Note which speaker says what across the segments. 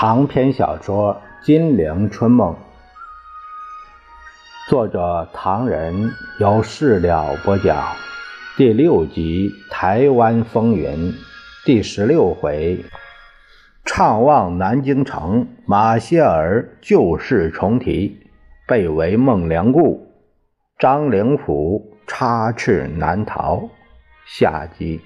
Speaker 1: 长篇小说《金陵春梦》，作者唐人，由事了播讲，第六集《台湾风云》，第十六回，怅望南京城，马歇尔旧事重提，被围孟良崮，张灵甫插翅难逃，下集。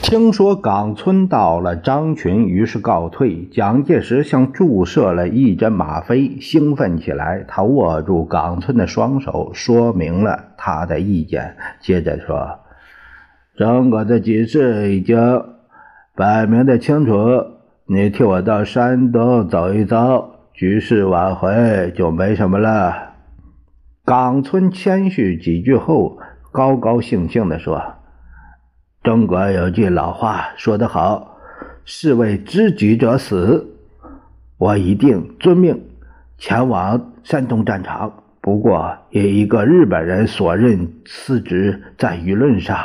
Speaker 1: 听说冈村到了，张群于是告退。蒋介石像注射了一针吗啡，兴奋起来。他握住冈村的双手，说明了他的意见。接着说：“整个的局势已经摆明的清楚，你替我到山东走一遭，局势挽回就没什么了。”冈村谦虚几句后，高高兴兴地说。中国有句老话说得好：“士为知己者死。”我一定遵命前往山东战场。不过，以一个日本人所任司职，在舆论上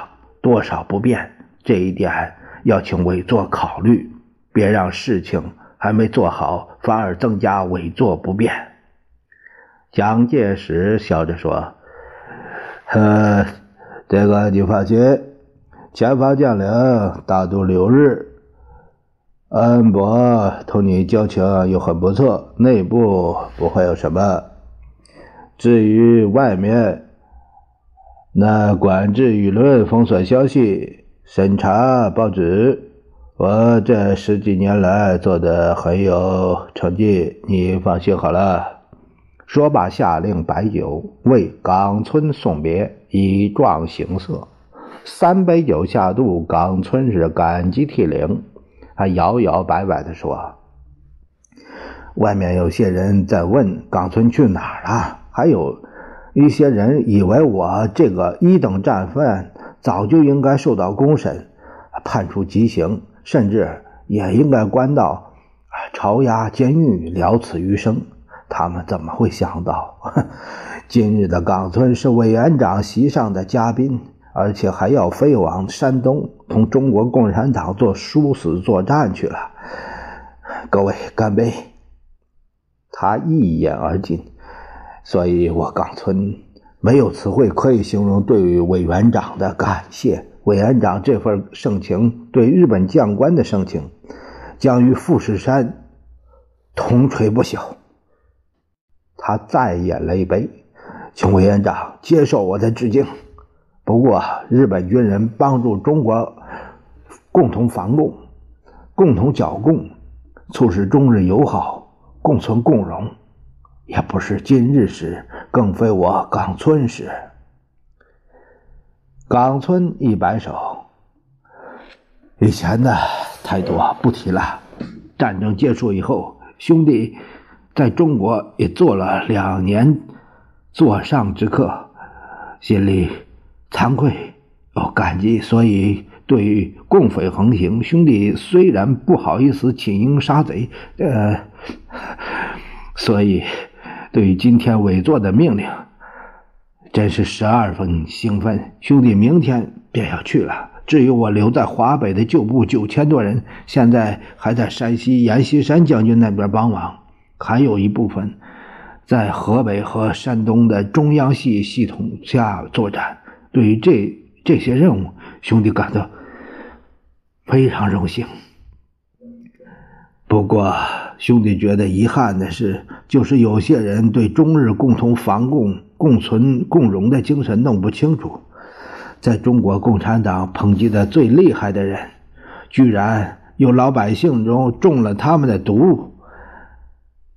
Speaker 1: 多少不便，这一点要请委座考虑，别让事情还没做好，反而增加委座不便。蒋介石笑着说：“呃，这个你放心。”前方将领大都留日，安博同你交情又很不错，内部不会有什么。至于外面，那管制舆论、封锁消息、审查报纸，我这十几年来做的很有成绩，你放心好了。说罢，下令摆酒为冈村送别，以壮行色。三杯酒下肚，冈村是感激涕零，还摇摇摆摆地说：“外面有些人在问冈村去哪儿了，还有一些人以为我这个一等战犯早就应该受到公审，判处极刑，甚至也应该关到朝衙监狱了此余生。他们怎么会想到，今日的冈村是委员长席上的嘉宾？”而且还要飞往山东，同中国共产党做殊死作战去了。各位，干杯！他一饮而尽，所以我冈村没有词汇可以形容对委员长的感谢。委员长这份盛情，对日本将官的盛情，将与富士山同垂不朽。他再饮了一杯，请委员长接受我的致敬。不过，日本军人帮助中国共同防共、共同剿共，促使中日友好、共存共荣，也不是今日事，更非我冈村事。冈村一摆手，以前的太多不提了。战争结束以后，兄弟在中国也做了两年座上之客，心里。惭愧，哦，感激，所以对于共匪横行，兄弟虽然不好意思请缨杀贼，呃，所以对今天委座的命令，真是十二分兴奋。兄弟明天便要去了。至于我留在华北的旧部九千多人，现在还在山西阎锡山将军那边帮忙，还有一部分在河北和山东的中央系系统下作战。对于这这些任务，兄弟感到非常荣幸。不过，兄弟觉得遗憾的是，就是有些人对中日共同防共、共存共荣的精神弄不清楚。在中国共产党抨击的最厉害的人，居然有老百姓中中了他们的毒，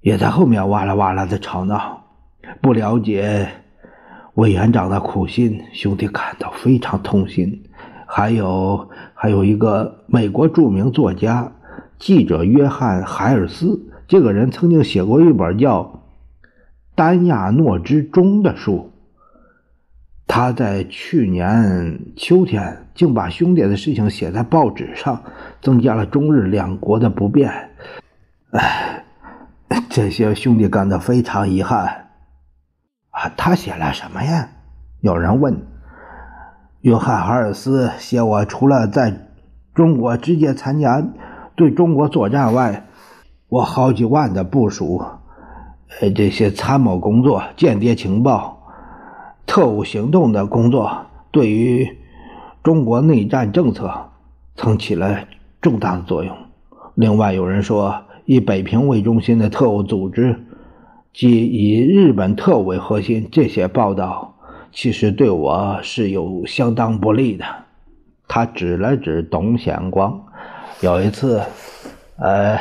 Speaker 1: 也在后面哇啦哇啦的吵闹，不了解。委员长的苦心，兄弟感到非常痛心。还有，还有一个美国著名作家、记者约翰·海尔斯，这个人曾经写过一本叫《丹亚诺之钟》的书。他在去年秋天竟把兄弟的事情写在报纸上，增加了中日两国的不便。哎，这些兄弟感到非常遗憾。他写了什么呀？有人问。约翰·哈尔斯写我除了在中国直接参加对中国作战外，我好几万的部署，呃，这些参谋工作、间谍情报。特务行动的工作对于中国内战政策曾起了重大的作用。另外，有人说，以北平为中心的特务组织即以日本特务为核心，这些报道其实对我是有相当不利的。他指了指董显光。有一次，呃，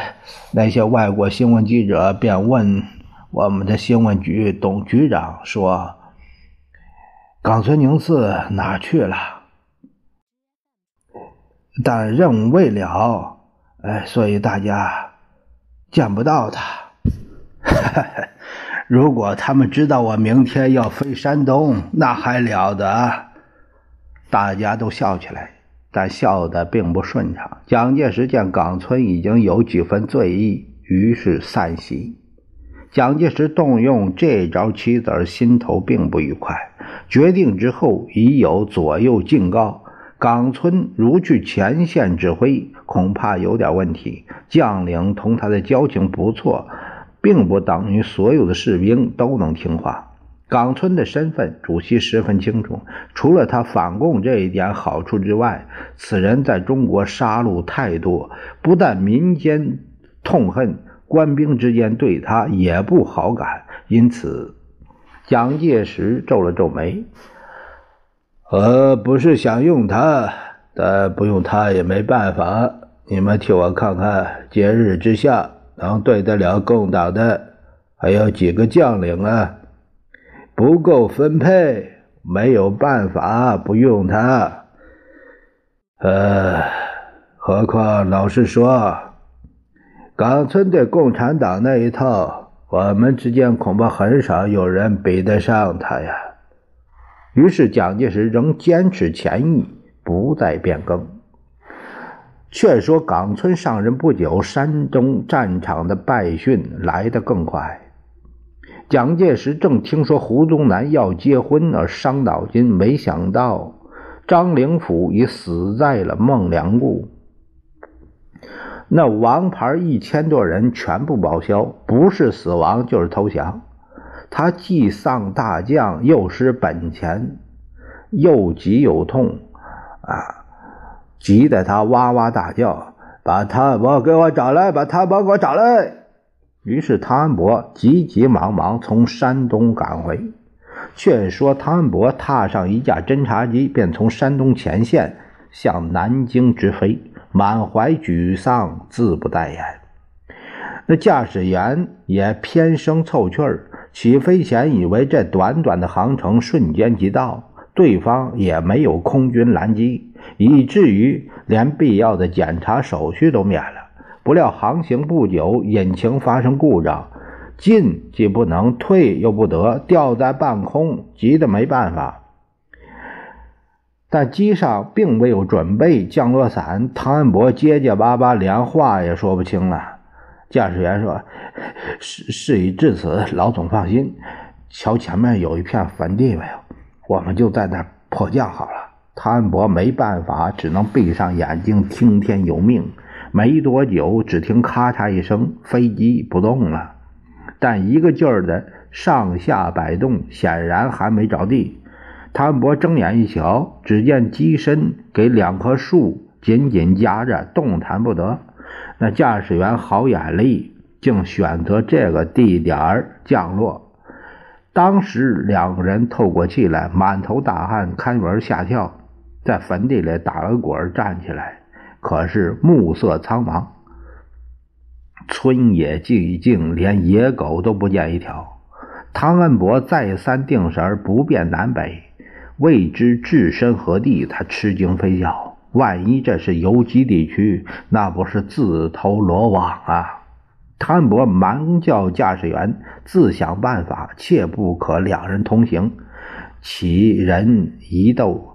Speaker 1: 那些外国新闻记者便问我们的新闻局董局长说。冈村宁次哪去了？但任务未了，哎，所以大家见不到他哈哈。如果他们知道我明天要飞山东，那还了得！大家都笑起来，但笑得并不顺畅。蒋介石见冈村已经有几分醉意，于是散席。蒋介石动用这招棋子，心头并不愉快。决定之后，已有左右敬告：冈村如去前线指挥，恐怕有点问题。将领同他的交情不错，并不等于所有的士兵都能听话。冈村的身份，主席十分清楚。除了他反共这一点好处之外，此人在中国杀戮太多，不但民间痛恨。官兵之间对他也不好感，因此蒋介石皱了皱眉：“呃，不是想用他，但不用他也没办法。你们替我看看，节日之下能对得了共党的还有几个将领啊？不够分配，没有办法不用他。呃，何况老实说。”冈村对共产党那一套，我们之间恐怕很少有人比得上他呀。于是蒋介石仍坚持前意，不再变更。却说冈村上任不久，山东战场的败讯来得更快。蒋介石正听说胡宗南要结婚而伤脑筋，没想到张灵甫已死在了孟良崮。那王牌一千多人全部报销，不是死亡就是投降。他既丧大将，又失本钱，又急又痛，啊，急得他哇哇大叫：“把汤恩伯给我找来！把汤恩伯给我找来！”于是汤恩伯急急忙忙从山东赶回。却说汤恩伯踏上一架侦察机，便从山东前线向南京直飞。满怀沮丧，自不待言。那驾驶员也偏生凑趣儿，起飞前以为这短短的航程瞬间即到，对方也没有空军拦击，以至于连必要的检查手续都免了。不料航行不久，引擎发生故障，进既不能，退又不得，吊在半空，急得没办法。但机上并没有准备降落伞，汤恩伯结结巴巴，连话也说不清了。驾驶员说：“事事已至此，老总放心，瞧前面有一片坟地没有？我们就在那迫降好了。”汤恩伯没办法，只能闭上眼睛听天由命。没多久，只听咔嚓一声，飞机不动了，但一个劲儿的上下摆动，显然还没着地。汤恩伯睁眼一瞧，只见机身给两棵树紧紧夹着，动弹不得。那驾驶员好眼力，竟选择这个地点降落。当时两个人透过气来，满头大汗，开门下跳，在坟地里打了滚，站起来。可是暮色苍茫，村野寂静，连野狗都不见一条。汤恩伯再三定神，不辨南北。未知置身何地，他吃惊非笑。万一这是游击地区，那不是自投罗网啊！汤恩伯忙叫驾驶员自想办法，切不可两人同行。其人一斗，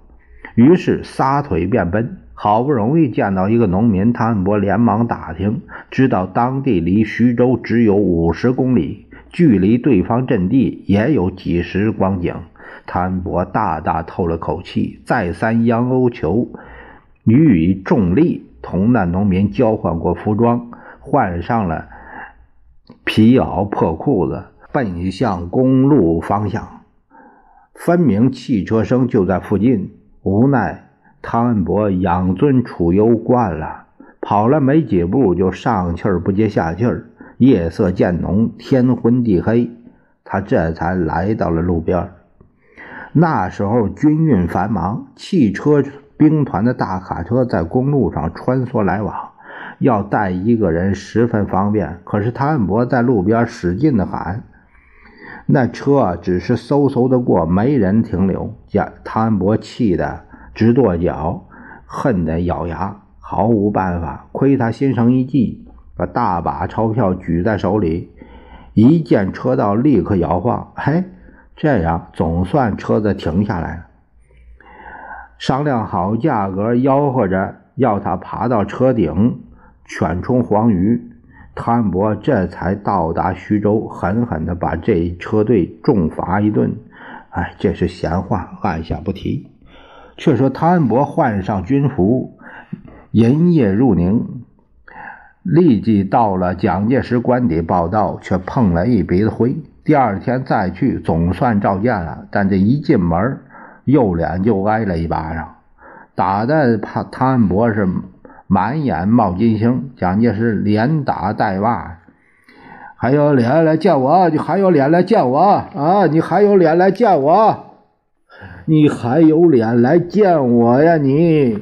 Speaker 1: 于是撒腿便奔。好不容易见到一个农民，汤恩伯连忙打听，知道当地离徐州只有五十公里，距离对方阵地也有几十光景。汤恩伯大大透了口气，再三央欧求予以重利，同那农民交换过服装，换上了皮袄破裤子，奔向公路方向。分明汽车声就在附近，无奈。汤恩伯养尊处优惯了，跑了没几步就上气儿不接下气儿。夜色渐浓，天昏地黑，他这才来到了路边。那时候军运繁忙，汽车兵团的大卡车在公路上穿梭来往，要带一个人十分方便。可是汤恩伯在路边使劲的喊，那车只是嗖嗖的过，没人停留。见汤恩伯气的。直跺脚，恨得咬牙，毫无办法。亏他心生一计，把大把钞票举在手里，一见车道立刻摇晃。嘿，这样总算车子停下来了。商量好价格，吆喝着要他爬到车顶，犬冲黄鱼。汤恩伯这才到达徐州，狠狠地把这一车队重罚一顿。哎，这是闲话，按下不提。却说汤恩伯换上军服，连夜入宁，立即到了蒋介石官邸报道，却碰了一鼻子灰。第二天再去，总算召见了，但这一进门，右脸就挨了一巴掌，打的怕汤恩伯是满眼冒金星。蒋介石连打带骂：“还有脸来见我？你还有脸来见我啊？你还有脸来见我？”你还有脸来见我呀？你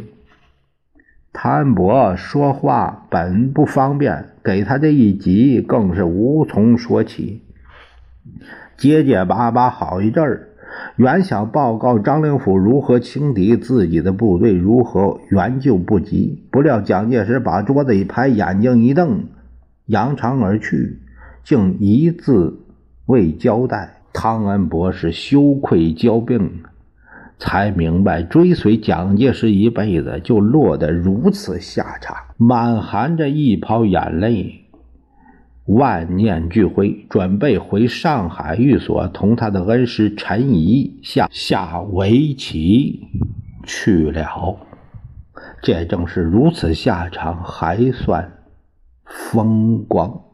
Speaker 1: 汤恩伯说话本不方便，给他这一急，更是无从说起，结结巴巴好一阵儿。原想报告张灵甫如何轻敌，自己的部队如何援救不及，不料蒋介石把桌子一拍，眼睛一瞪，扬长而去，竟一字未交代。汤恩伯是羞愧交病。才明白，追随蒋介石一辈子就落得如此下场，满含着一泡眼泪，万念俱灰，准备回上海寓所同他的恩师陈怡下下围棋去了。这正是如此下场，还算风光。